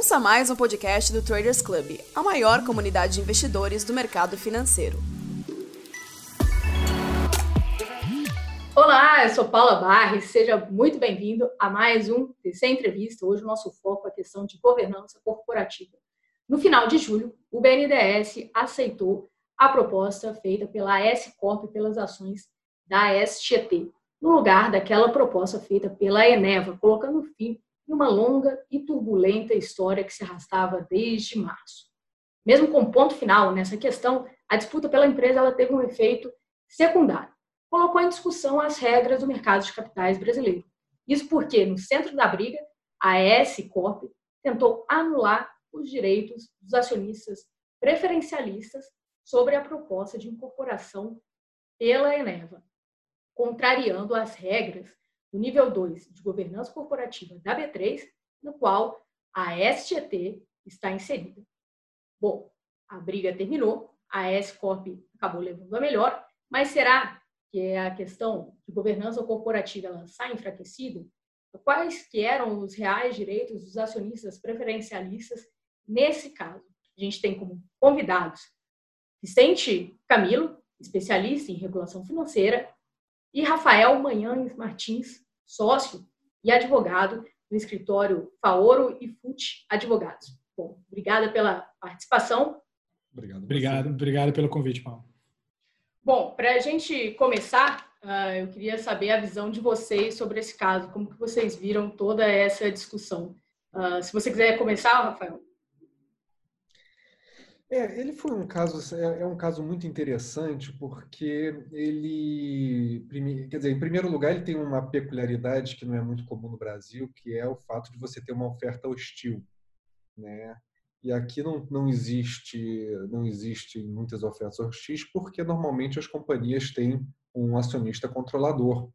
Ouça mais um podcast do Traders Club, a maior comunidade de investidores do mercado financeiro. Olá, eu sou Paula Barres, seja muito bem-vindo a mais um TC Entrevista. Hoje o nosso foco é a questão de governança corporativa. No final de julho, o BNDES aceitou a proposta feita pela S Corp pelas ações da SGT, no lugar daquela proposta feita pela Eneva, colocando fim em uma longa e turbulenta história que se arrastava desde março. Mesmo com ponto final nessa questão, a disputa pela empresa ela teve um efeito secundário. Colocou em discussão as regras do mercado de capitais brasileiro. Isso porque, no centro da briga, a S Corp tentou anular os direitos dos acionistas preferencialistas sobre a proposta de incorporação pela Eneva, contrariando as regras do nível 2 de governança corporativa da B3, no qual a SGT está inserida. Bom, a briga terminou, a S-Corp acabou levando a melhor, mas será que a questão de governança corporativa ela sai enfraquecida? Quais que eram os reais direitos dos acionistas preferencialistas nesse caso? A gente tem como convidados Vicente Camilo, especialista em regulação financeira, e Rafael Manhães Martins, sócio e advogado do escritório Faoro e Fute Advogados. Bom, obrigada pela participação. Obrigado. Obrigado, obrigado pelo convite, Paulo. Bom, para a gente começar, uh, eu queria saber a visão de vocês sobre esse caso, como que vocês viram toda essa discussão. Uh, se você quiser começar, Rafael. É, ele foi um caso, é, é um caso muito interessante porque ele, quer dizer, em primeiro lugar, ele tem uma peculiaridade que não é muito comum no Brasil, que é o fato de você ter uma oferta hostil, né? E aqui não, não existe não existe muitas ofertas hostis porque normalmente as companhias têm um acionista controlador.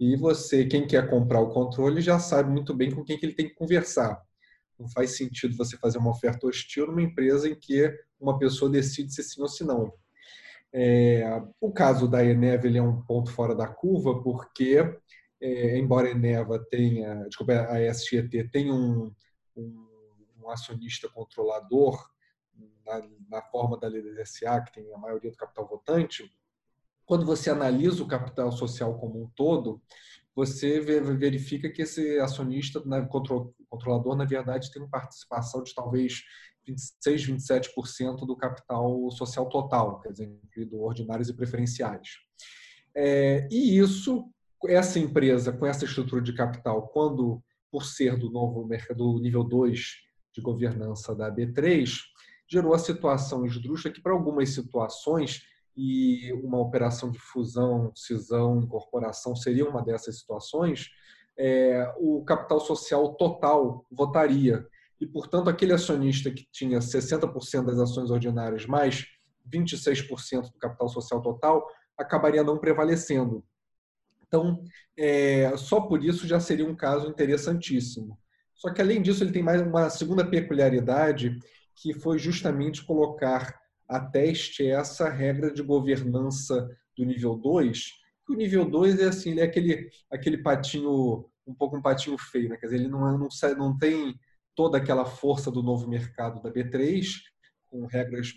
E você, quem quer comprar o controle, já sabe muito bem com quem que ele tem que conversar. Não faz sentido você fazer uma oferta hostil numa empresa em que uma pessoa decide se sim ou se não. É, o caso da Eneva ele é um ponto fora da curva, porque, é, embora a Eneva tenha, desculpa, a SGT tenha um, um, um acionista controlador na, na, forma da LDSA, que tem a maioria do capital votante, quando você analisa o capital social como um todo, você verifica que esse acionista, controlador, na verdade, tem uma participação de talvez 26, 27% do capital social total, quer dizer, incluído ordinários e preferenciais. É, e isso, essa empresa, com essa estrutura de capital, quando, por ser do novo mercado, do nível 2 de governança da B3, gerou a situação esdrúxula que, para algumas situações, e uma operação de fusão, cisão, incorporação seria uma dessas situações, é, o capital social total votaria. E, portanto, aquele acionista que tinha 60% das ações ordinárias mais 26% do capital social total acabaria não prevalecendo. Então, é, só por isso já seria um caso interessantíssimo. Só que, além disso, ele tem mais uma segunda peculiaridade, que foi justamente colocar a teste essa regra de governança do nível 2, o nível 2 é assim, ele é aquele, aquele patinho, um pouco um patinho feio, né? quer dizer, ele não, é, não, não tem toda aquela força do novo mercado da B3, com regras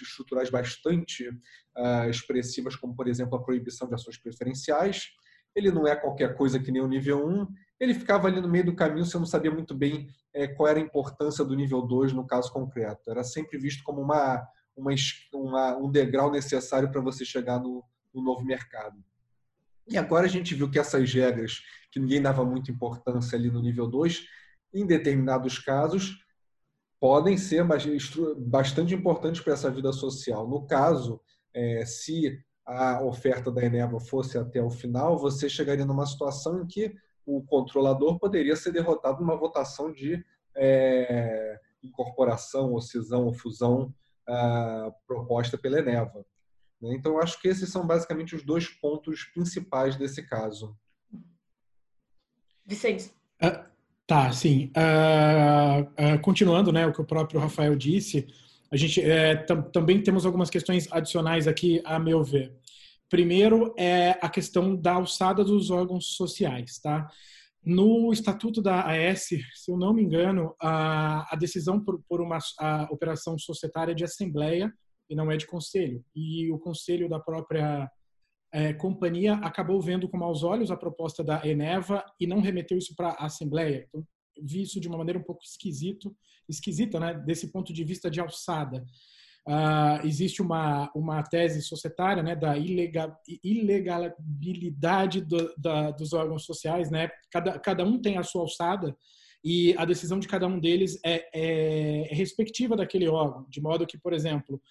estruturais bastante uh, expressivas, como, por exemplo, a proibição de ações preferenciais. Ele não é qualquer coisa que nem o nível 1. Ele ficava ali no meio do caminho, você não sabia muito bem é, qual era a importância do nível 2 no caso concreto. Era sempre visto como uma, uma, uma um degrau necessário para você chegar no, no novo mercado. E agora a gente viu que essas regras, que ninguém dava muita importância ali no nível 2, em determinados casos, podem ser bastante importantes para essa vida social. No caso, é, se a oferta da Eneva fosse até o final, você chegaria numa situação em que o controlador poderia ser derrotado numa votação de é, incorporação, ou cisão, ou fusão uh, proposta pela Eneva. Né? Então, acho que esses são basicamente os dois pontos principais desse caso. Vicente. Uh, tá, sim. Uh, continuando, né, o que o próprio Rafael disse, a gente é, também temos algumas questões adicionais aqui, a meu ver. Primeiro é a questão da alçada dos órgãos sociais, tá? No estatuto da AS, se eu não me engano, a, a decisão por, por uma operação societária é de assembleia e não é de conselho. E o conselho da própria é, companhia acabou vendo com maus olhos a proposta da Eneva e não remeteu isso para a assembleia. Então, vi isso de uma maneira um pouco esquisito, esquisita, né, desse ponto de vista de alçada. Uh, existe uma, uma tese societária né, da ilegal, ilegalidade do, da, dos órgãos sociais. Né? Cada, cada um tem a sua alçada e a decisão de cada um deles é, é, é respectiva daquele órgão, de modo que, por exemplo,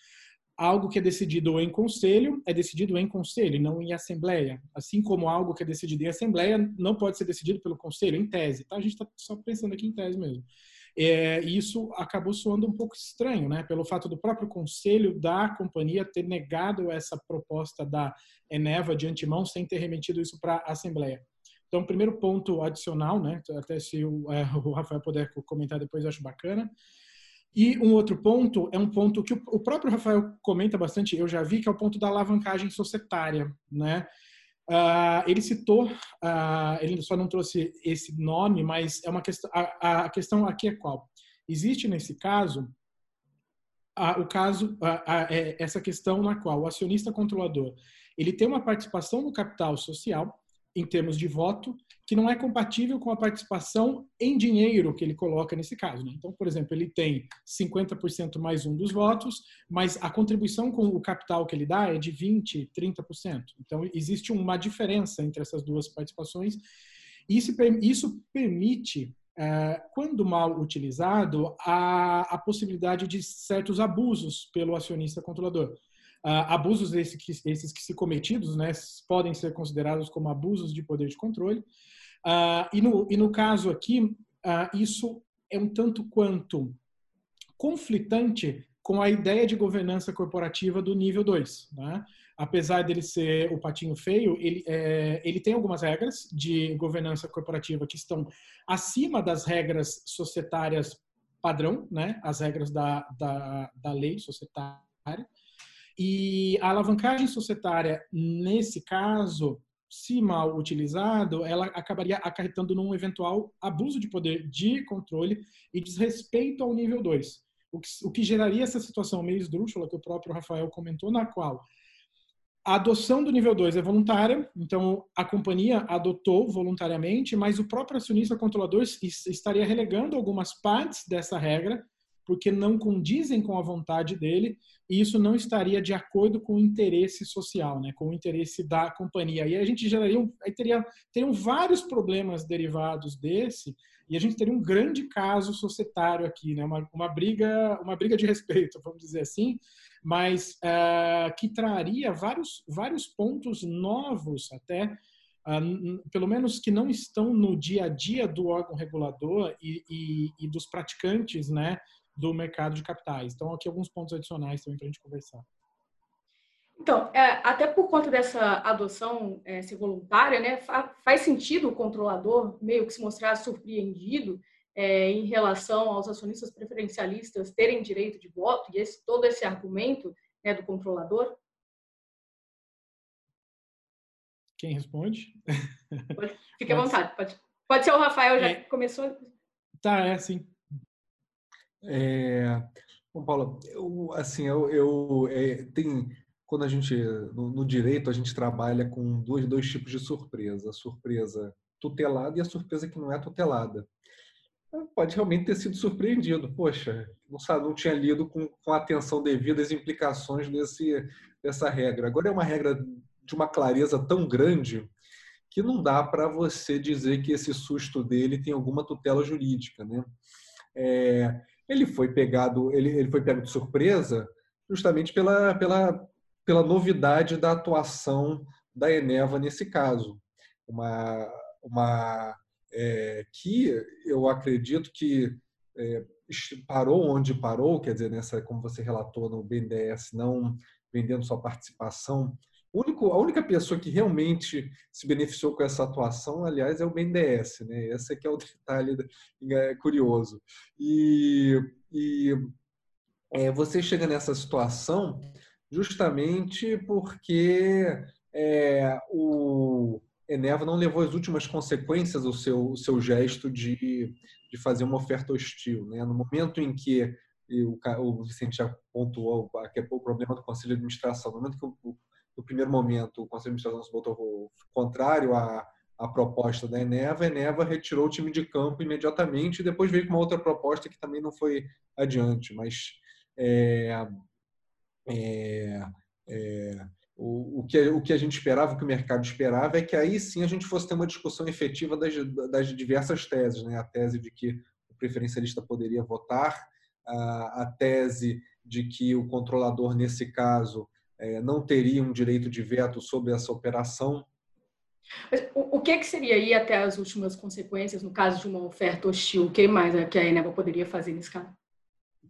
algo que é decidido em conselho é decidido em conselho, não em assembleia. Assim como algo que é decidido em assembleia não pode ser decidido pelo conselho, em tese. Tá? A gente está só pensando aqui em tese mesmo. É, isso acabou soando um pouco estranho, né? Pelo fato do próprio conselho da companhia ter negado essa proposta da Eneva de antemão sem ter remetido isso para a Assembleia. Então, primeiro ponto adicional, né? Até se o, é, o Rafael puder comentar depois, eu acho bacana. E um outro ponto é um ponto que o próprio Rafael comenta bastante, eu já vi, que é o ponto da alavancagem societária, né? Uh, ele citou, uh, ele só não trouxe esse nome, mas é uma questão. A, a questão aqui é qual? Existe nesse caso o caso, é essa questão na qual o acionista controlador ele tem uma participação no capital social em termos de voto, que não é compatível com a participação em dinheiro que ele coloca nesse caso. Né? Então, por exemplo, ele tem 50% mais um dos votos, mas a contribuição com o capital que ele dá é de 20%, 30%. Então, existe uma diferença entre essas duas participações. E isso permite, é, quando mal utilizado, a, a possibilidade de certos abusos pelo acionista controlador. Uh, abusos esses que, esses que se cometidos né, podem ser considerados como abusos de poder de controle. Uh, e, no, e no caso aqui, uh, isso é um tanto quanto conflitante com a ideia de governança corporativa do nível 2. Né? Apesar dele ser o patinho feio, ele, é, ele tem algumas regras de governança corporativa que estão acima das regras societárias padrão, né? as regras da, da, da lei societária. E a alavancagem societária, nesse caso, se mal utilizado, ela acabaria acarretando num eventual abuso de poder de controle e desrespeito ao nível 2. O que, o que geraria essa situação meio esdrúxula que o próprio Rafael comentou, na qual a adoção do nível 2 é voluntária, então a companhia adotou voluntariamente, mas o próprio acionista controlador estaria relegando algumas partes dessa regra porque não condizem com a vontade dele e isso não estaria de acordo com o interesse social, né, com o interesse da companhia. E a gente geraria, um, aí teria, teriam vários problemas derivados desse e a gente teria um grande caso societário aqui, né, uma, uma briga, uma briga de respeito, vamos dizer assim, mas uh, que traria vários, vários pontos novos até Uh, pelo menos que não estão no dia a dia do órgão regulador e, e, e dos praticantes né, do mercado de capitais. Então, aqui alguns pontos adicionais também para a gente conversar. Então, é, até por conta dessa adoção é, ser voluntária, né, fa faz sentido o controlador meio que se mostrar surpreendido é, em relação aos acionistas preferencialistas terem direito de voto e esse, todo esse argumento né, do controlador? Quem responde? Pode, fique à vontade. Pode, pode ser o Rafael, já é, começou. Tá, é assim. É, bom, Paulo, eu, assim, eu, eu é, tem quando a gente no, no, direito a gente trabalha com dois, dois tipos de surpresa, a surpresa tutelada e a surpresa que não é tutelada. Pode realmente ter sido surpreendido. Poxa, não, sabe, não tinha lido com, com atenção devida as implicações desse, dessa regra. Agora é uma regra de uma clareza tão grande que não dá para você dizer que esse susto dele tem alguma tutela jurídica, né? É, ele foi pegado, ele, ele foi pego de surpresa justamente pela, pela, pela novidade da atuação da Eneva nesse caso. Uma, uma é, que eu acredito que é, parou onde parou, quer dizer, nessa, como você relatou no BNDES, não vendendo sua participação único, a única pessoa que realmente se beneficiou com essa atuação, aliás, é o BNDES. Né? Esse aqui é o detalhe é, curioso. E, e é, você chega nessa situação justamente porque é, o, Eneva não levou as últimas consequências do seu, seu gesto de, de fazer uma oferta hostil. Né? No momento em que o, o Vicente já pontuou é o problema do Conselho de Administração, no momento que, o, no primeiro momento, o Conselho de Administração se botou contrário à, à proposta da Eneva, a Eneva retirou o time de campo imediatamente e depois veio com uma outra proposta que também não foi adiante. Mas é, é, é, o, o, que, o que a gente esperava, o que o mercado esperava, é que aí sim a gente fosse ter uma discussão efetiva das, das diversas teses. Né? A tese de que o preferencialista poderia votar, a, a tese de que o controlador, nesse caso, não teria um direito de veto sobre essa operação. Mas o, que, que seria aí até as últimas consequências no caso de uma oferta hostil? O que mais é que a Eneva poderia fazer nesse caso?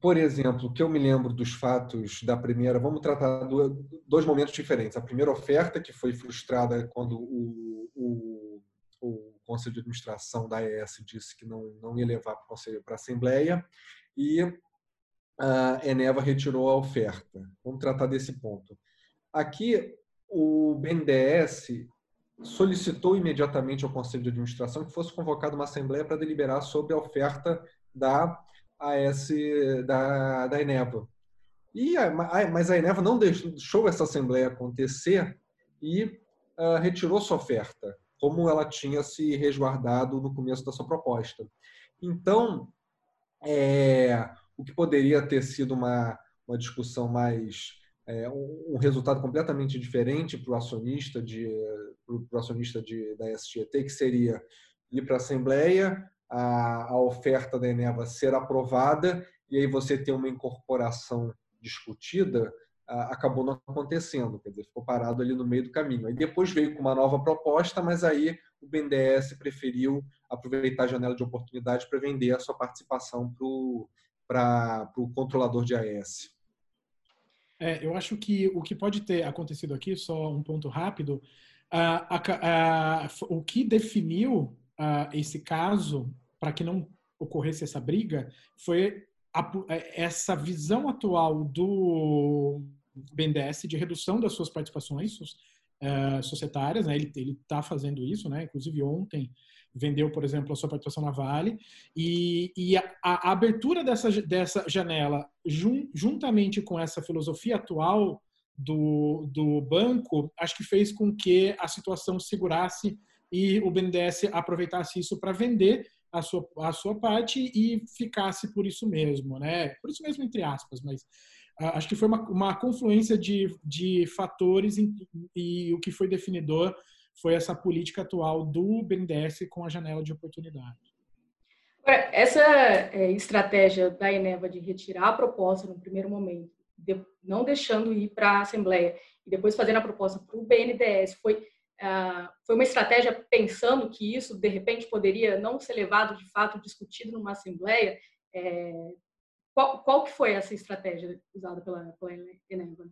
por exemplo, que eu me lembro dos fatos da primeira, vamos tratar do, dois momentos diferentes. A primeira oferta, que foi frustrada quando o, o, o Conselho de Administração da AES disse que não, não ia levar para a Assembleia, e a Eneva retirou a oferta. Vamos tratar desse ponto. Aqui, o BNDES solicitou imediatamente ao Conselho de Administração que fosse convocada uma Assembleia para deliberar sobre a oferta da AS da, da Eneva. E mas a Eneva não deixou essa assembleia acontecer e uh, retirou sua oferta, como ela tinha se resguardado no começo da sua proposta. Então, é, o que poderia ter sido uma, uma discussão mais é, um, um, resultado completamente diferente para o acionista de para o acionista de, da SGT, que seria ir para a assembleia, a, a oferta da Eneva ser aprovada e aí você ter uma incorporação discutida, acabou não acontecendo, quer dizer, ficou parado ali no meio do caminho. Aí depois veio com uma nova proposta, mas aí o BNDES preferiu aproveitar a janela de oportunidade para vender a sua participação para o controlador de AES. É, eu acho que o que pode ter acontecido aqui, só um ponto rápido, a, a, o que definiu esse caso para que não ocorresse essa briga foi é, essa visão atual do BNDES de redução das suas participações uh, societárias, né? ele está fazendo isso, né? inclusive ontem vendeu, por exemplo, a sua participação na Vale, e, e a, a, abertura dessa, dessa janela, jun, juntamente com essa filosofia atual do, do banco, acho que fez com que a situação segurasse e o BNDES aproveitasse isso para vender a sua, a sua parte e ficasse por isso mesmo, né? Por isso mesmo, entre aspas, mas uh, acho que foi uma, uma confluência de, de fatores e o que foi definidor foi essa política atual do BNDES com a janela de oportunidade. Essa é, estratégia da Eneva de retirar a proposta no primeiro momento, não deixando ir para a Assembleia e depois fazendo a proposta para o BNDES, foi ah, foi uma estratégia pensando que isso, de repente, poderia não ser levado, de fato, discutido numa assembleia? É, qual, qual que foi essa estratégia usada pela, pela Eneva?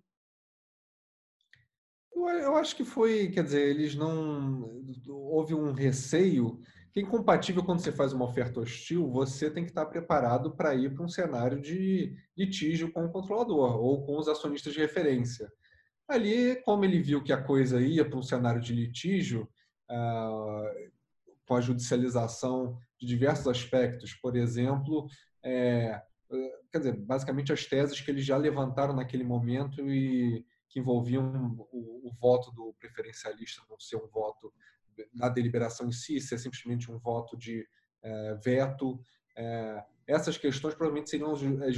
Eu acho que foi, quer dizer, eles não. Houve um receio que é incompatível quando você faz uma oferta hostil, você tem que estar preparado para ir para um cenário de litígio com o controlador ou com os acionistas de referência. Ali, como ele viu que a coisa ia para um cenário de litígio, ah, com a judicialização de diversos aspectos, por exemplo, é, quer dizer, basicamente as teses que eles já levantaram naquele momento e que envolviam o, o voto do preferencialista não ser um voto na deliberação em si, ser simplesmente um voto de é, veto. É, essas questões provavelmente seriam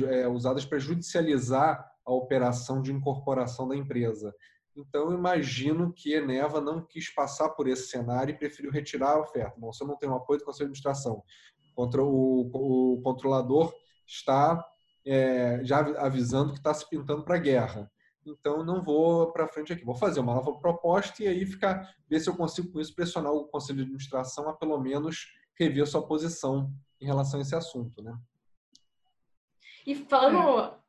é, usadas para judicializar a operação de incorporação da empresa. Então, imagino que Eneva não quis passar por esse cenário e preferiu retirar a oferta. Bom, se eu não tenho apoio do Conselho de Administração, contra o, o controlador está já avisando que está se pintando para a guerra. Então, não vou para frente aqui. Vou fazer uma nova proposta e aí ficar, ver se eu consigo com isso pressionar o Conselho de Administração a pelo menos rever sua posição em relação a esse assunto, né? E falando é.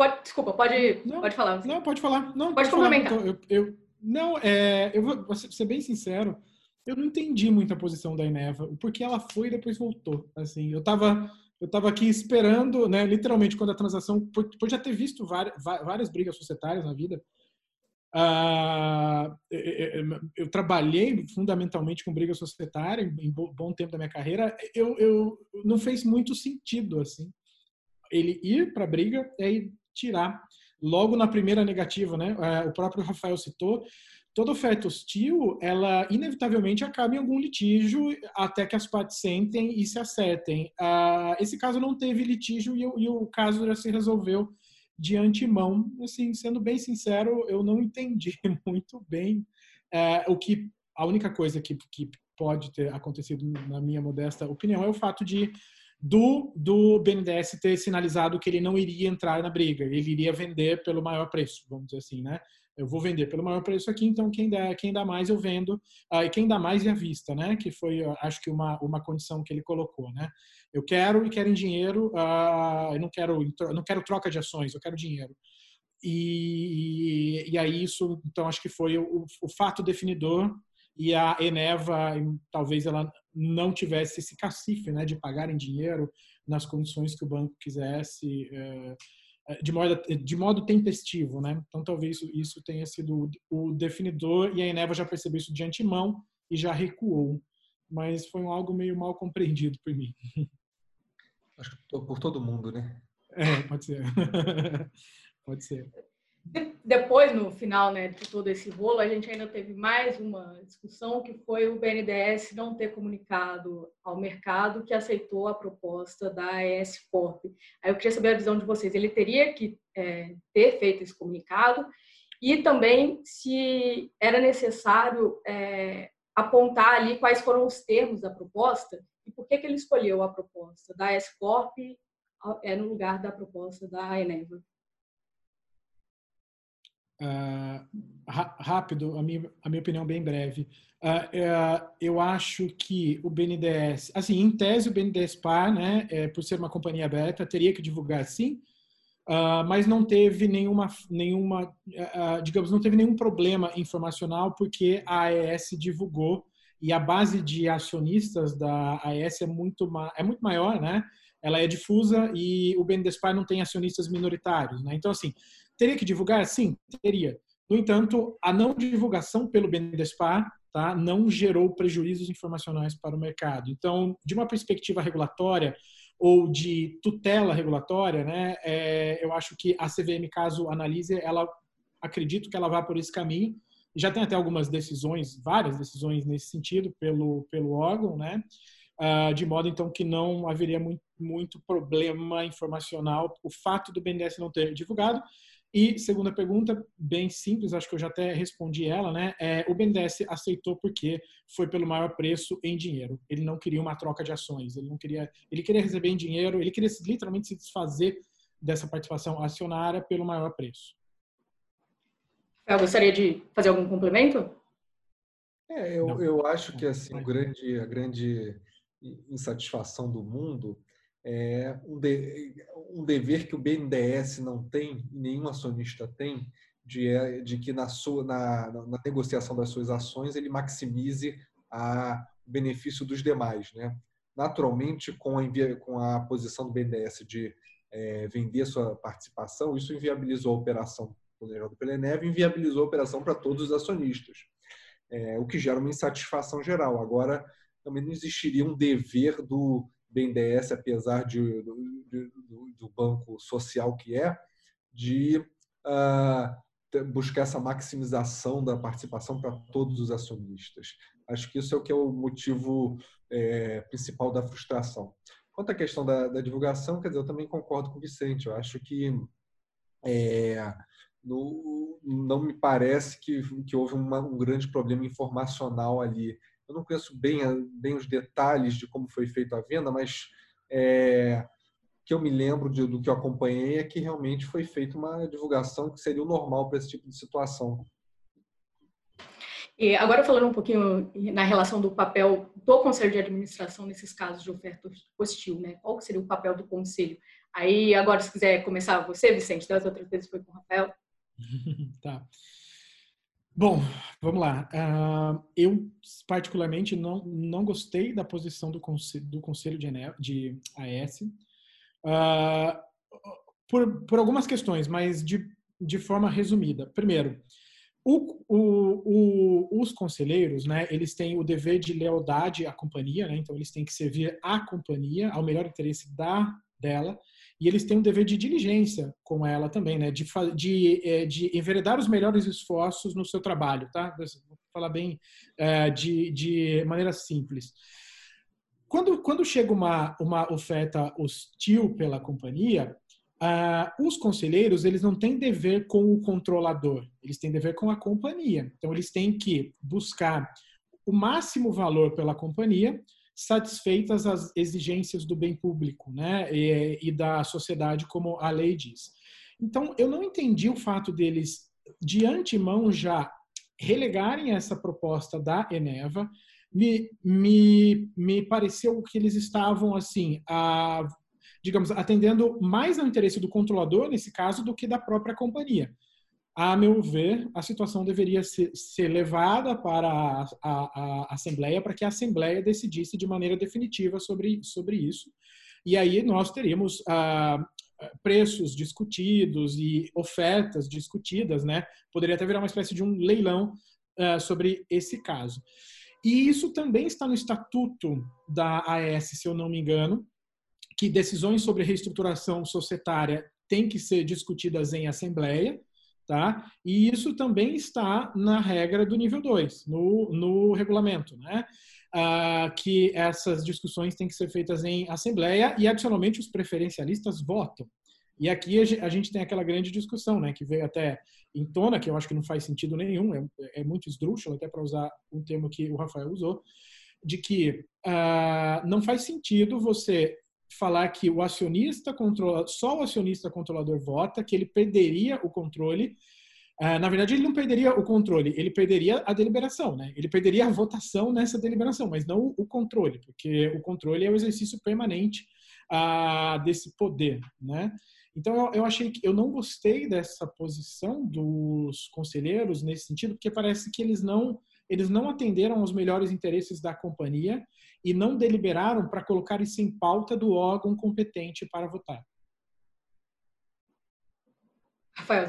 Pode, desculpa, pode, não, pode falar. Não, pode falar. Não, pode, pode complementar. Eu, eu, não, é, eu vou ser bem sincero, eu não entendi muito a posição da Eneva, porque ela foi e depois voltou. Assim, eu tava, eu tava aqui esperando, né, literalmente, quando a transação, por, já ter visto várias, várias brigas societárias na vida, Uh, eu, eu, trabalhei fundamentalmente com briga societária em bom tempo da minha carreira. Eu, eu não fez muito sentido assim ele ir para a briga e tirar logo na primeira negativa, né? Uh, o próprio Rafael citou. Toda oferta hostil, ela inevitavelmente acaba em algum litígio até que as partes sentem e se acertem. Uh, esse caso não teve litígio e, e o caso já se resolveu de antemão. Assim, sendo bem sincero, eu não entendi muito bem é, o que a única coisa que, que pode ter acontecido na minha modesta opinião é o fato de do, do BNDES ter sinalizado que ele não iria entrar na briga, ele iria vender pelo maior preço, vamos dizer assim, né? Eu vou vender pelo maior preço aqui, então quem dá, quem dá mais eu vendo, uh, e quem dá mais é à vista, né? Que foi, acho que uma, uma condição que ele colocou, né? Eu quero e quero em dinheiro, uh, eu não quero, não quero troca de ações, eu quero dinheiro. E, e, aí isso, então acho que foi o, o fato definidor e a Eneva talvez ela não tivesse esse cacife, né, de pagar em dinheiro nas condições que o banco quisesse, eh, de modo, de modo tempestivo, né? Então talvez isso, isso tenha sido o definidor e a Eneva já percebeu isso de antemão e já recuou, mas foi algo meio mal compreendido por mim. Acho que por todo mundo, né? É, pode ser. pode ser. Depois, no final né, de todo esse rolo, a gente ainda teve mais uma discussão, que foi o BNDES não ter comunicado ao mercado que aceitou a proposta da AES Corp. Aí eu queria saber a visão de vocês. Ele teria que é, ter feito esse comunicado e também se era necessário é, apontar ali quais foram os termos da proposta e por que, que ele escolheu a proposta da AES Corp é, no lugar da proposta da Eneva. Uh, rápido, a minha, a minha opinião bem breve. Uh, uh, eu acho que o BNDES, assim, em tese o BNDES Par, né, é, por ser uma companhia aberta, teria que divulgar sim, mas não teve nenhuma, nenhuma digamos, não teve nenhum problema informacional porque a AES divulgou e a base de acionistas da AES é muito, é muito maior, né? Ela é difusa e o BNDES Par não tem acionistas minoritários, né? Então, assim, Teria que divulgar? Sim, teria. No entanto, a não divulgação pelo BNDESPAR tá, não gerou prejuízos informacionais para o mercado. Então, de uma perspectiva regulatória ou de tutela regulatória, né, é, eu acho que a CVM, caso analise, ela acredito que ela vá por esse caminho. Já tem até algumas decisões, várias decisões nesse sentido pelo, pelo órgão, né? Uh, de modo então que não haveria muito, muito problema informacional o fato do BNDES não ter divulgado e segunda pergunta, bem simples, acho que eu já até respondi ela, né? É, o BNDES aceitou porque foi pelo maior preço em dinheiro. Ele não queria uma troca de ações, ele não queria, ele queria receber em dinheiro, ele queria literalmente se desfazer dessa participação acionária pelo maior preço. Eu gostaria de fazer algum complemento? É, eu, eu acho que assim, o grande, a grande insatisfação do mundo é um, de, um dever que o BNDES não tem, nenhum acionista tem, de, é, de que na, sua, na, na negociação das suas ações ele maximize a benefício dos demais. Né? Naturalmente, com a, com a posição do BNDES de é, vender sua participação, isso inviabilizou a operação planejada pela Eneve, inviabilizou a operação para todos os acionistas, é, o que gera uma insatisfação geral. Agora, também não existiria um dever do BNDES, apesar de, de, do banco social que é, de uh, buscar essa maximização da participação para todos os acionistas. Acho que isso é o que é o motivo é, principal da frustração. Quanto à questão da, da, divulgação, quer dizer, eu também concordo com o Vicente. Eu acho que é, no, não me parece que, que houve uma, um grande problema informacional ali eu não conheço bem, bem os detalhes de como foi feita a venda, mas é, que eu me lembro de, do que eu acompanhei é que realmente foi feita uma divulgação que seria o normal para esse tipo de situação. E agora falando um pouquinho na relação do papel do Conselho de Administração nesses casos de oferta hostil, né? Qual seria o papel do Conselho? Aí agora se quiser começar você, Vicente, das outras vezes foi com o Rafael. tá. Bom, vamos lá. Uh, eu, particularmente, não, não gostei da posição do Conselho, do conselho de, de AS uh, por, por algumas questões, mas de, de forma resumida. Primeiro, O, o, o, os conselheiros, né, eles têm o dever de lealdade à companhia, né, então eles têm que servir à companhia, ao melhor interesse da dela, e eles têm um dever de diligência com ela também, né, de, de, é, de enveredar os melhores esforços no seu trabalho, tá? Vou falar bem é, de, de maneira simples. Quando, quando chega uma, uma oferta hostil pela companhia, uh, os conselheiros eles não têm dever com o controlador, eles têm dever com a companhia. Então, eles têm que buscar o máximo valor pela companhia, satisfeitas as exigências do bem público né, e, e da sociedade, como a lei diz. Então, eu não entendi o fato deles, de antemão, já relegarem essa proposta da Eneva. Me, me, me pareceu que eles estavam, assim, a, digamos, atendendo mais ao interesse do controlador, nesse caso, do que da própria companhia. A meu ver, a situação deveria ser, ser levada para a, a, a, Assembleia, para que a Assembleia decidisse de maneira definitiva sobre, sobre isso. E aí nós teríamos ah, preços discutidos e ofertas discutidas, né? Poderia até virar uma espécie de um leilão ah, sobre esse caso. E isso também está no estatuto da AES, se eu não me engano, que decisões sobre reestruturação societária têm que ser discutidas em assembleia, tá? E isso também está na regra do nível 2, no, no regulamento, né? Ah, que essas discussões têm que ser feitas em assembleia e, adicionalmente, os preferencialistas votam. E aqui a gente tem aquela grande discussão, né, que veio até em tona, que eu acho que não faz sentido nenhum, é, é muito esdrúxulo, até para usar um termo que o Rafael usou, de que uh, não faz sentido você falar que o acionista controla, só o acionista controlador vota, que ele perderia o controle. Uh, na verdade, ele não perderia o controle, ele perderia a deliberação, né? Ele perderia a votação nessa deliberação, mas não o controle, porque o controle é o exercício permanente uh, desse poder, né? Então eu achei que eu não gostei dessa posição dos conselheiros nesse sentido, porque parece que eles não eles não atenderam aos melhores interesses da companhia e não deliberaram para colocar isso em pauta do órgão competente para votar. Rafael.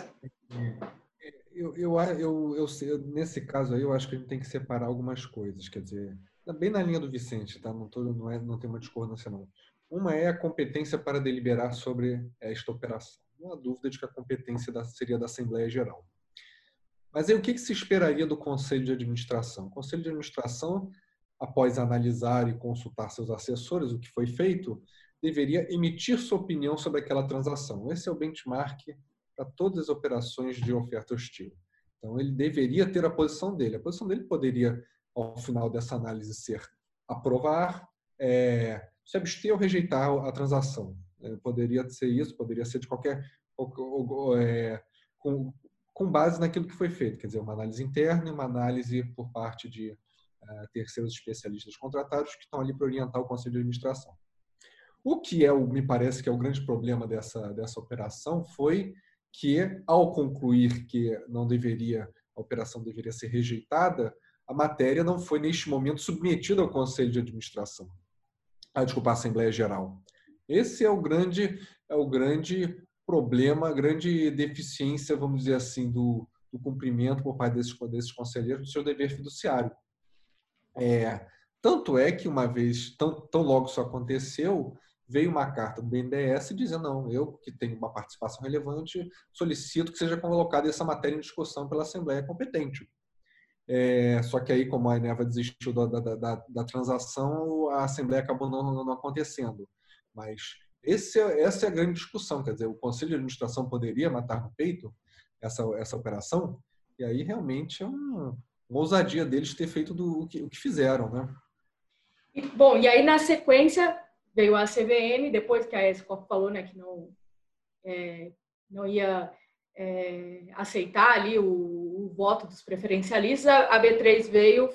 Eu, eu, eu, eu, nesse caso aí, eu acho que a gente tem que separar algumas coisas. Quer dizer, bem na linha do Vicente, tá? Não, tô, não, é, não tem uma discordância, não. Uma é a competência para deliberar sobre esta operação. Não há dúvida de que a competência da, seria da Assembleia Geral. Mas aí o que, que se esperaria do Conselho de Administração? O Conselho de Administração após analisar e consultar seus assessores, o que foi feito, deveria emitir sua opinião sobre aquela transação. Esse é o benchmark para todas as operações de oferta hostil. Então, ele deveria ter a posição dele. A posição dele poderia, ao final dessa análise, ser aprovar, é, se abster ou rejeitar a transação. É, poderia ser isso, poderia ser de qualquer. É, com, com base naquilo que foi feito, quer dizer, uma análise interna e uma análise por parte de terceiros especialistas contratados que estão ali para orientar o conselho de administração. O que é me parece que é o grande problema dessa, dessa operação foi que, ao concluir que não deveria, a operação deveria ser rejeitada, a matéria não foi, neste momento, submetida ao Conselho de Administração. Ah, desculpa, à Assembleia Geral. Esse é o grande, é o grande problema, a grande deficiência, vamos dizer assim, do, do cumprimento por parte desses, desses conselheiros do seu dever fiduciário. É, tanto é que uma vez, tão, tão logo isso aconteceu, veio uma carta do BNDES dizendo, não, eu que tenho uma participação relevante, solicito que seja colocada essa matéria em discussão pela Assembleia competente. É, só que aí, como a Eneva desistiu da, da, da, da transação, a Assembleia acabou não, não acontecendo. Mas esse, é, essa é a grande discussão, quer dizer, o Conselho de Administração poderia matar no peito essa, essa operação? E aí realmente é um, uma ousadia deles ter feito do, o, que, o que fizeram, né? Bom, e aí na sequência veio a CVM, depois que a Escop falou né, que não, é, não ia é, aceitar ali o, o, voto dos preferencialistas, a, B3 veio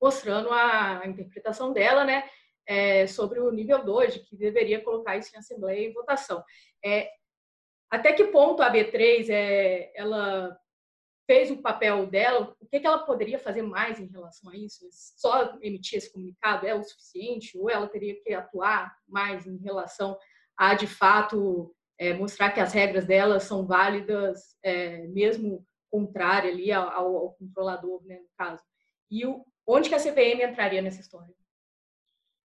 mostrando a, a interpretação dela, né, é, sobre o nível 2, de que deveria colocar isso em assembleia e votação. É, até que ponto a B3 é, ela fez o papel dela, o que, que ela poderia fazer mais em relação a isso? Só emitir esse comunicado é o suficiente? Ou ela teria que atuar mais em relação a, de fato, é, mostrar que as regras dela são válidas, é, mesmo contrária ali ao, ao controlador, né, no caso. E o, onde que a CVM entraria nessa história?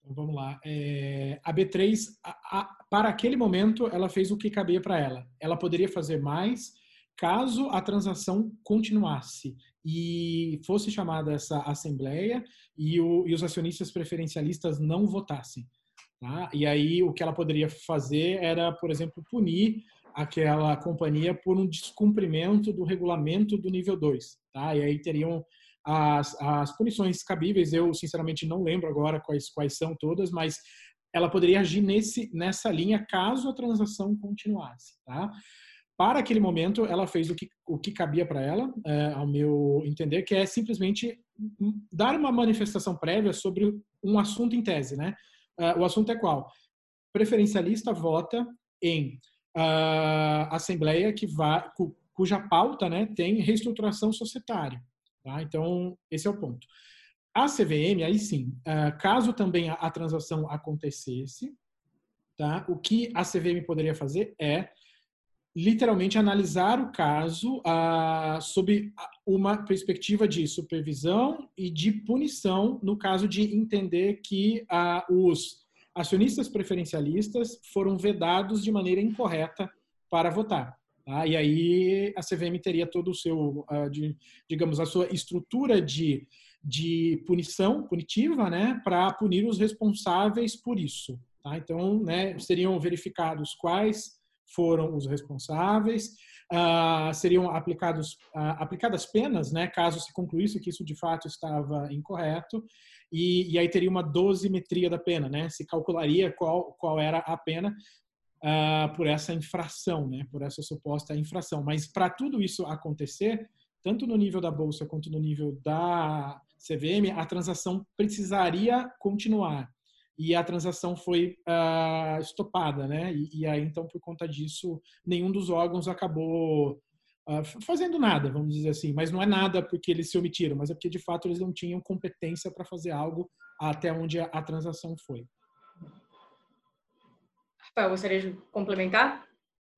Então, vamos lá. É, a B3, a, a, para aquele momento, ela fez o que cabia para ela. Ela poderia fazer mais caso a transação continuasse e fosse chamada essa assembleia e, o, e os acionistas preferencialistas não votassem. Tá? E aí o que ela poderia fazer era, por exemplo, punir aquela companhia por um descumprimento do regulamento do nível 2. Tá? E aí teriam as, as punições cabíveis, eu sinceramente não lembro agora quais, quais são todas, mas ela poderia agir nesse, nessa linha caso a transação continuasse. Tá? Para aquele momento, ela fez o que, o que cabia para ela, é, ao meu entender, que é simplesmente dar uma manifestação prévia sobre um assunto em tese. Né? Uh, o assunto é qual? Preferencialista vota em uh, assembleia que vai, cu, cuja pauta né, tem reestruturação societária. Tá? Então, esse é o ponto. A CVM, aí sim, uh, caso também a, a, transação acontecesse, tá? o que a CVM poderia fazer é literalmente analisar o caso uh, sob uma perspectiva de supervisão e de punição, no caso de entender que uh, os acionistas preferencialistas foram vedados de maneira incorreta para votar. Tá? E aí a CVM teria todo o seu, uh, de, digamos, a sua estrutura de, de punição punitiva, né, para punir os responsáveis por isso. Tá? Então, né, seriam verificados quais foram os responsáveis, uh, seriam aplicados, uh, aplicadas penas, né, caso se concluísse que isso de fato estava incorreto, e, e aí teria uma dosimetria da pena, né, se calcularia qual, qual era a pena uh, por essa infração, né, por essa suposta infração. Mas para tudo isso acontecer, tanto no nível da bolsa quanto no nível da CVM, a transação precisaria continuar e a transação foi uh, estopada, né? E, e, aí, então, por conta disso, nenhum dos órgãos acabou uh, fazendo nada, vamos dizer assim. Mas não é nada porque eles se omitiram, mas é porque, de fato, eles não tinham competência para fazer algo até onde a, a transação foi. Rafael, gostaria de complementar?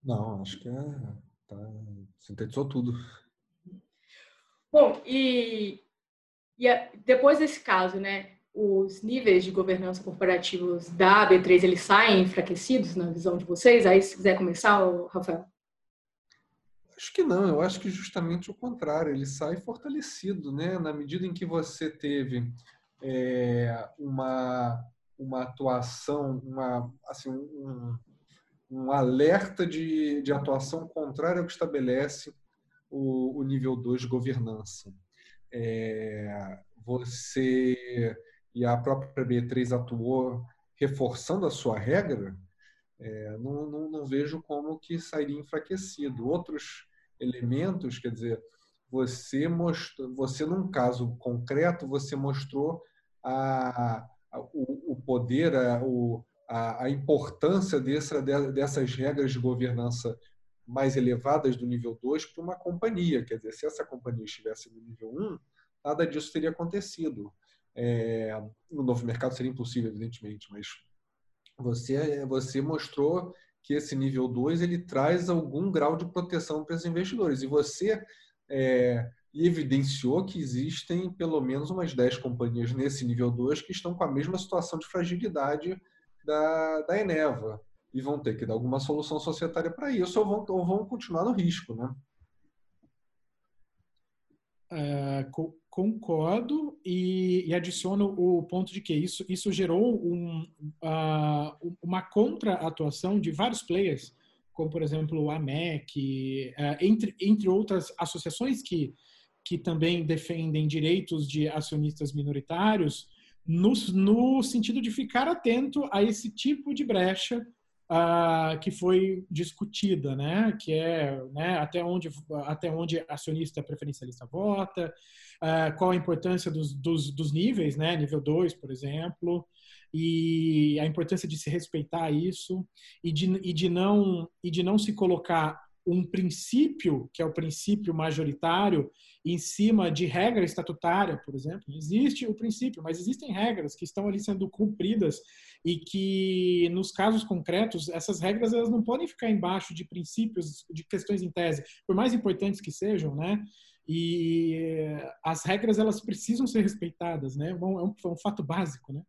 Não, acho que é, tá, sintetizou tudo. Bom, e, e a, depois desse caso, né? Os níveis de governança corporativos da B3 eles saem enfraquecidos na visão de vocês? Aí, se quiser começar, Rafael. Acho que não, eu acho que justamente o contrário, ele sai fortalecido, né? Na medida em que você teve é, uma, uma atuação, uma, assim, um, um alerta de, de atuação contrária ao que estabelece o, o nível 2 de governança. É, você e a própria B3 atuou reforçando a sua regra, é, não, não, não, vejo como que sairia enfraquecido. Outros elementos, quer dizer, você mostrou, você num caso concreto, você mostrou a, a o, o, poder, a, o, a, a importância dessa, dessas regras de governança mais elevadas do nível 2 para uma companhia. Quer dizer, se essa companhia estivesse no nível 1, nada disso teria acontecido. É, no novo mercado seria impossível, evidentemente, mas você, você mostrou que esse nível 2 ele traz algum grau de proteção para os investidores. E você é, evidenciou que existem pelo menos umas 10 companhias nesse nível 2 que estão com a mesma situação de fragilidade da, da Eneva e vão ter que dar alguma solução societária para isso ou vão, ou vão continuar no risco. Né? É, concordo e, e, adiciono o ponto de que isso, isso gerou um, uh, uma contra-atuação de vários players, como, por exemplo, a MEC, uh, entre, entre outras associações que, que também defendem direitos de acionistas minoritários, no, no sentido de ficar atento a esse tipo de brecha uh, que foi discutida, né? Que é né, até onde até onde acionista preferencialista vota, uh, qual a importância dos, dos, dos, níveis, né? Nível 2, por exemplo, e a importância de se respeitar isso e de, e de não e de não se colocar um princípio, que é o princípio majoritário, em cima de regra estatutária, por exemplo. Existe o princípio, mas existem regras que estão ali sendo cumpridas e que, nos casos concretos, essas regras elas não podem ficar embaixo de princípios, de questões em tese, por mais importantes que sejam, né? E as regras elas precisam ser respeitadas, né? É um, é um fato básico, né?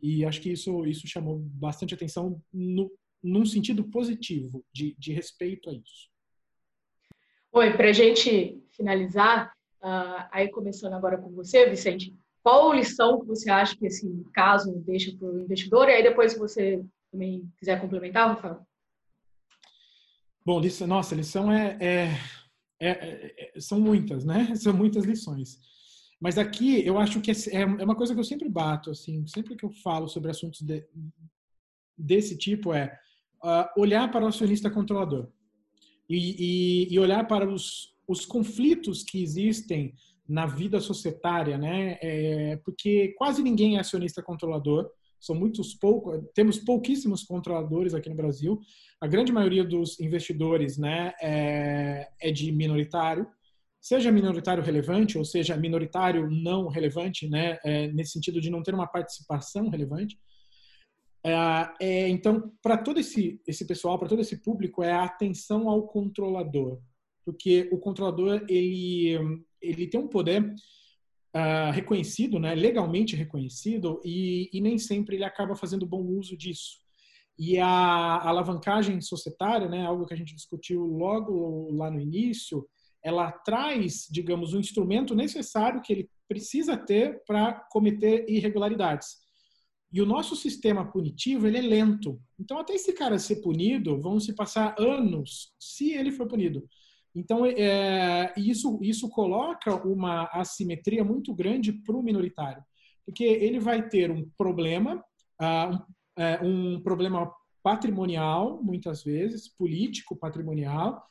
E acho que isso, isso chamou bastante atenção no, num sentido positivo, de, de respeito a isso. Oi, para a gente finalizar, uh, aí começando agora com você, Vicente, qual lição que você acha que esse caso deixa para o investidor? E aí depois, se você também quiser complementar, Rafael. Bom, lição, nossa, lição é, é, é, é, são muitas, né? São muitas lições. Mas aqui eu acho que é, é, é uma coisa que eu sempre bato, assim, sempre que eu falo sobre assuntos de, desse tipo é uh, olhar para o acionista controlador e, e, e olhar para os, os conflitos que existem na vida societária, né? É, porque quase ninguém é acionista controlador, são muitos poucos, temos pouquíssimos controladores aqui no Brasil. A grande maioria dos investidores, né, é, é de minoritário, seja minoritário relevante ou seja minoritário não relevante, né, é, nesse sentido de não ter uma participação relevante. É, é, então, para todo esse, esse pessoal, para todo esse público, é a atenção ao controlador, porque o controlador ele ele tem um poder uh, reconhecido, né, legalmente reconhecido, e, e, nem sempre ele acaba fazendo bom uso disso. E a, a alavancagem societária, né, algo que a gente discutiu logo lá no início, ela traz, digamos, o um instrumento necessário que ele precisa ter para cometer irregularidades. E o nosso sistema punitivo, ele é lento. Então, até esse cara ser punido, vão se passar anos se ele for punido. Então, é, isso, isso coloca uma assimetria muito grande para o minoritário, porque ele vai ter um problema, uh, um, é, um problema patrimonial, muitas vezes, político, patrimonial,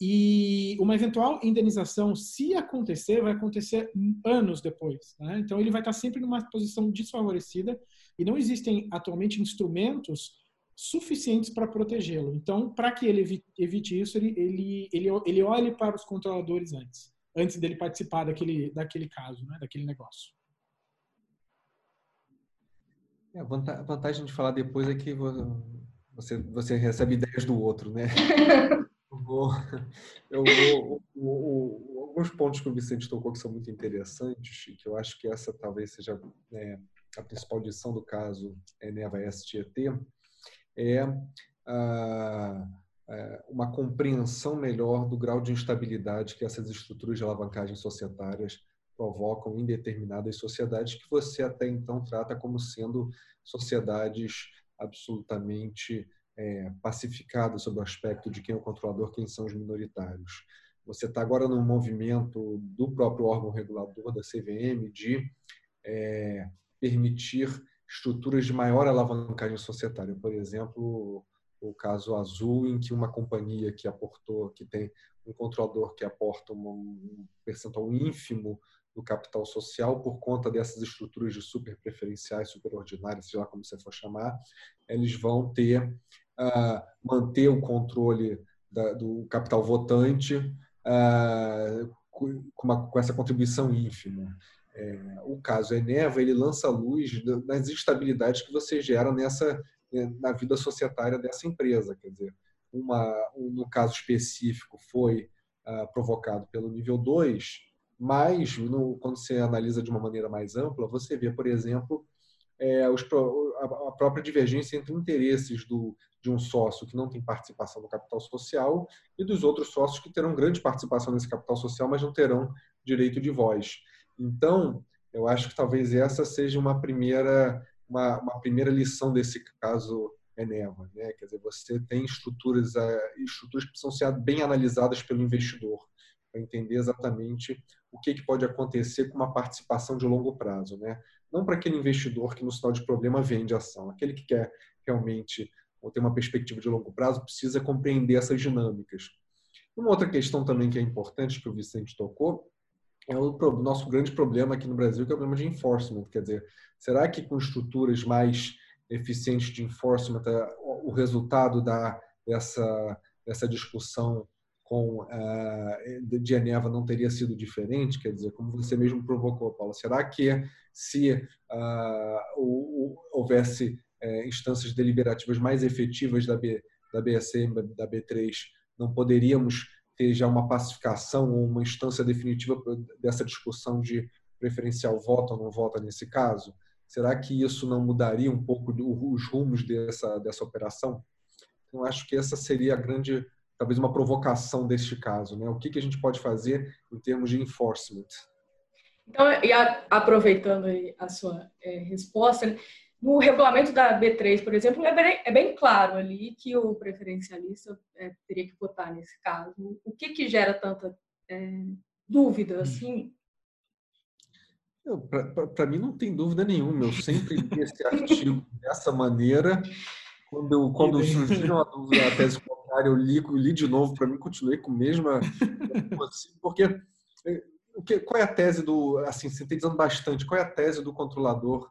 e uma eventual indenização, se acontecer, vai acontecer anos depois. Né? Então, ele vai estar sempre numa posição desfavorecida e não existem atualmente instrumentos suficientes para protegê-lo. Então, para que ele evite isso, ele, ele, ele, ele olhe para os controladores antes, antes dele participar daquele, daquele caso, né? daquele negócio. É, a vantagem de falar depois é que você, você recebe ideias do outro, né? eu vou, eu vou, o, o, alguns pontos que o Vicente tocou que são muito interessantes e que eu acho que essa talvez seja é, a principal lição do caso Eneva STET, é é uma compreensão melhor do grau de instabilidade que essas estruturas de alavancagem societárias provocam em determinadas sociedades que você até então trata como sendo sociedades absolutamente é, pacificadas sob o aspecto de quem é o controlador, quem são os minoritários. Você está agora num movimento do próprio órgão regulador da CVM de é, permitir estruturas de maior alavancagem societária. Por exemplo, o caso Azul, em que uma companhia que aportou, que tem um controlador que aporta um percentual ínfimo do capital social por conta dessas estruturas de super preferenciais, superordinárias, seja lá como você for chamar, eles vão ter uh, manter o controle da, do capital votante uh, com, uma, com essa contribuição ínfima é, o caso Eneva ele lança luz das instabilidades que você gera nessa né, na vida societária dessa empresa, quer dizer, uma um, no caso específico foi uh, provocado pelo nível 2, mas no, quando você analisa de uma maneira mais ampla, você vê, por exemplo, é, os, a, a própria divergência entre interesses do, de um sócio que não tem participação no capital social e dos outros sócios que terão grande participação nesse capital social, mas não terão direito de voz. Então, eu acho que talvez essa seja uma primeira, uma, uma primeira lição desse caso Eneva. Né? Quer dizer, você tem estruturas, eh, estruturas que precisam ser bem analisadas pelo investidor, para entender exatamente o que, que pode acontecer com uma participação de longo prazo. Né? Não para aquele investidor que, no sinal de problema, vende ação. Aquele que quer realmente ter uma perspectiva de longo prazo precisa compreender essas dinâmicas. Uma outra questão também que é importante, que o Vicente tocou, é o nosso grande problema aqui no Brasil, que é o problema de enforcement. Quer dizer, será que com estruturas mais eficientes de enforcement, é, o resultado da, dessa, dessa discussão com uh, de Geneva não teria sido diferente? Quer dizer, como você mesmo provocou, Paulo, será que se uh, houvesse uh, instâncias deliberativas mais efetivas da, B, da BSM, da B3, não poderíamos ter já uma pacificação ou uma instância definitiva dessa discussão de preferencial voto ou não voto nesse caso? Será que isso não mudaria um pouco os rumos dessa, dessa operação? Então, acho que essa seria a grande talvez uma provocação deste caso, né? O que, que a gente pode fazer em termos de enforcement? Então, e a, aproveitando a sua é, resposta? No regulamento da B3, por exemplo, é bem, é bem claro ali que o preferencialista é, teria que votar nesse caso. O que que gera tanta é, dúvida, hum. assim? Para mim não tem dúvida nenhuma. Eu sempre li esse artigo dessa maneira. Quando, quando surgiram a dúvida, a tese contrária, eu li, eu li de novo, para mim continuei com a mesma. Porque é, qual é a tese do. Assim, sintetizando bastante, qual é a tese do controlador,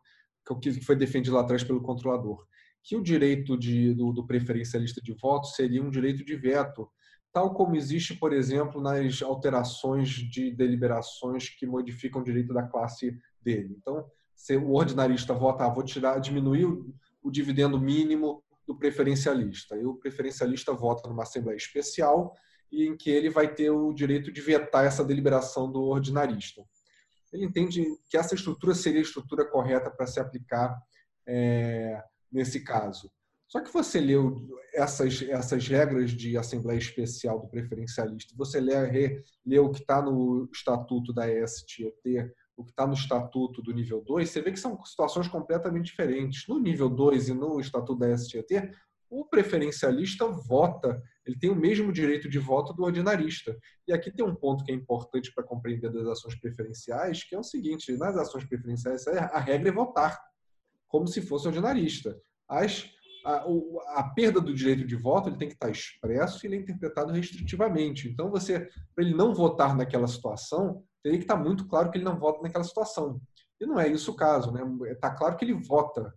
que foi defendido lá atrás pelo controlador? Que o direito de, do, do preferencialista de voto seria um direito de veto, tal como existe, por exemplo, nas alterações de deliberações que modificam o direito da classe dele. Então, se o ordinarista vota, ah, vou tirar, diminuir o, o dividendo mínimo do preferencialista. E o preferencialista vota numa assembleia especial e em que ele vai ter o direito de vetar essa deliberação do ordinarista. Ele entende que essa estrutura seria a estrutura correta para se aplicar é, nesse caso. Só que você leu essas, essas regras de assembleia especial do preferencialista, você lê, lê o que está no estatuto da STET, o que está no estatuto do nível 2, você vê que são situações completamente diferentes. No nível 2 e no estatuto da STT, o preferencialista vota, ele tem o mesmo direito de voto do ordinarista. E aqui tem um ponto que é importante para compreender das ações preferenciais, que é o seguinte: nas ações preferenciais, a regra é votar, como se fosse ordinarista. As, a, a, perda do direito de voto ele tem que estar expresso e ele é interpretado restritivamente. Então, você, para ele não votar naquela situação, teria que estar muito claro que ele não vota naquela situação. E não é isso o caso, né? Está claro que ele vota.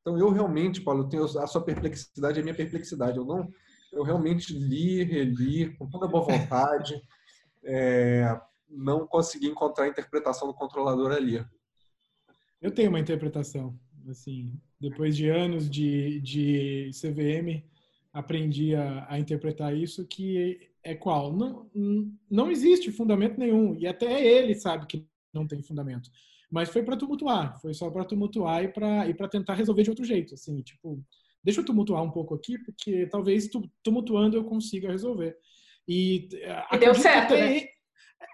Então eu realmente, Paulo, tenho a sua perplexidade, a minha perplexidade. Eu não, eu realmente li, reli com toda boa vontade, é, não consegui encontrar a interpretação do controlador ali. Eu tenho uma interpretação, assim, depois de anos de, de CVM, aprendi a, a interpretar isso que é qual? Não, não existe fundamento nenhum. E até ele sabe que não tem fundamento. Mas foi para tumultuar. Foi só para tumultuar e para e tentar resolver de outro jeito. Assim, tipo, deixa eu tumultuar um pouco aqui, porque talvez tumultuando eu consiga resolver. E, e deu certo, até, né?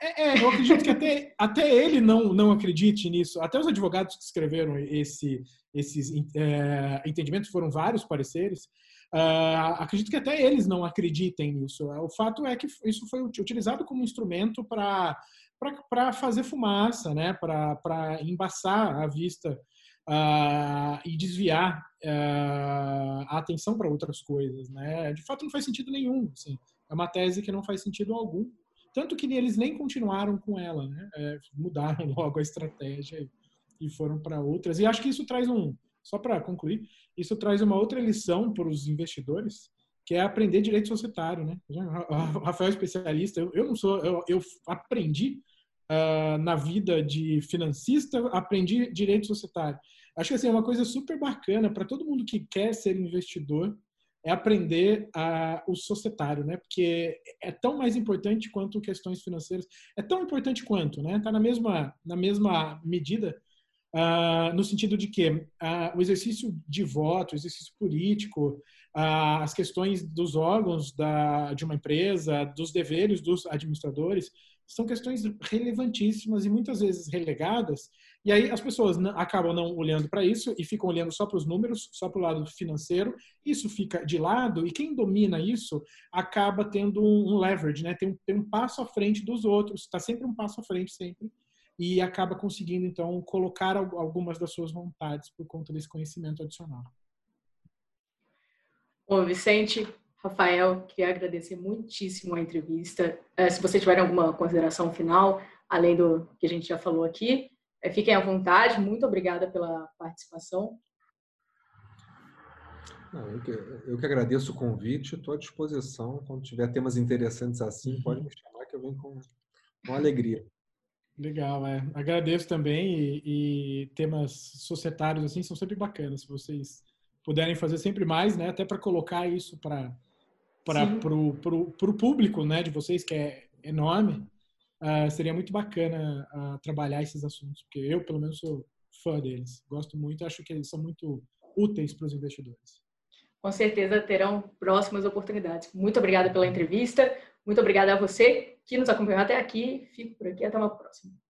É, é, eu acredito que até, até ele não, não acredite nisso. Até os advogados que escreveram esse, esses é, entendimentos foram vários pareceres. Uh, acredito que até eles não acreditem nisso. O fato é que isso foi utilizado como instrumento para fazer fumaça, né? para embaçar a vista uh, e desviar uh, a atenção para outras coisas. Né? De fato, não faz sentido nenhum. Assim. É uma tese que não faz sentido algum. Tanto que eles nem continuaram com ela, né? É, mudaram logo a estratégia e foram para outras. E acho que isso traz um, só para concluir, isso traz uma outra lição para os investidores, que é aprender direito societário, né? O Rafael é especialista, eu, eu não sou, eu, eu aprendi uh, na vida de financista, aprendi direito societário. Acho que assim, é uma coisa super bacana para todo mundo que quer ser investidor, é aprender uh, o societário, né? Porque é tão mais importante quanto questões financeiras, é tão importante quanto, né? Tá na mesma na mesma medida Uh, no sentido de que uh, o exercício de voto, o exercício político, uh, as questões dos órgãos da, de uma empresa, dos deveres dos administradores, são questões relevantíssimas e muitas vezes relegadas. E aí as pessoas acabam não olhando para isso e ficam olhando só para os números, só para o lado financeiro. Isso fica de lado e quem domina isso acaba tendo um, leverage, né? Tem um, tem um passo à frente dos outros. Está sempre um passo à frente, sempre e acaba conseguindo, então, colocar algumas das suas vontades por conta desse conhecimento adicional. Bom, Vicente, Rafael, queria agradecer muitíssimo a entrevista. Eh, se vocês tiverem alguma consideração final, além do que a gente já falou aqui, eh, fiquem à vontade. Muito obrigada pela participação. Não, eu, que, eu que agradeço o convite, estou à disposição. Quando tiver temas interessantes assim, pode me chamar que eu venho com, com alegria. Legal, é. Agradeço também e, e, temas societários assim são sempre bacanas. Se vocês puderem fazer sempre mais, né? Até para colocar isso para para o público, né? De vocês que é enorme, uh, seria muito bacana uh, trabalhar esses assuntos, porque eu pelo menos sou fã deles. Gosto muito, acho que eles são muito úteis para os investidores. Com certeza terão próximas oportunidades. Muito obrigada pela entrevista. Muito obrigada a você que nos acompanhou até aqui. Fico por aqui. Até uma próxima.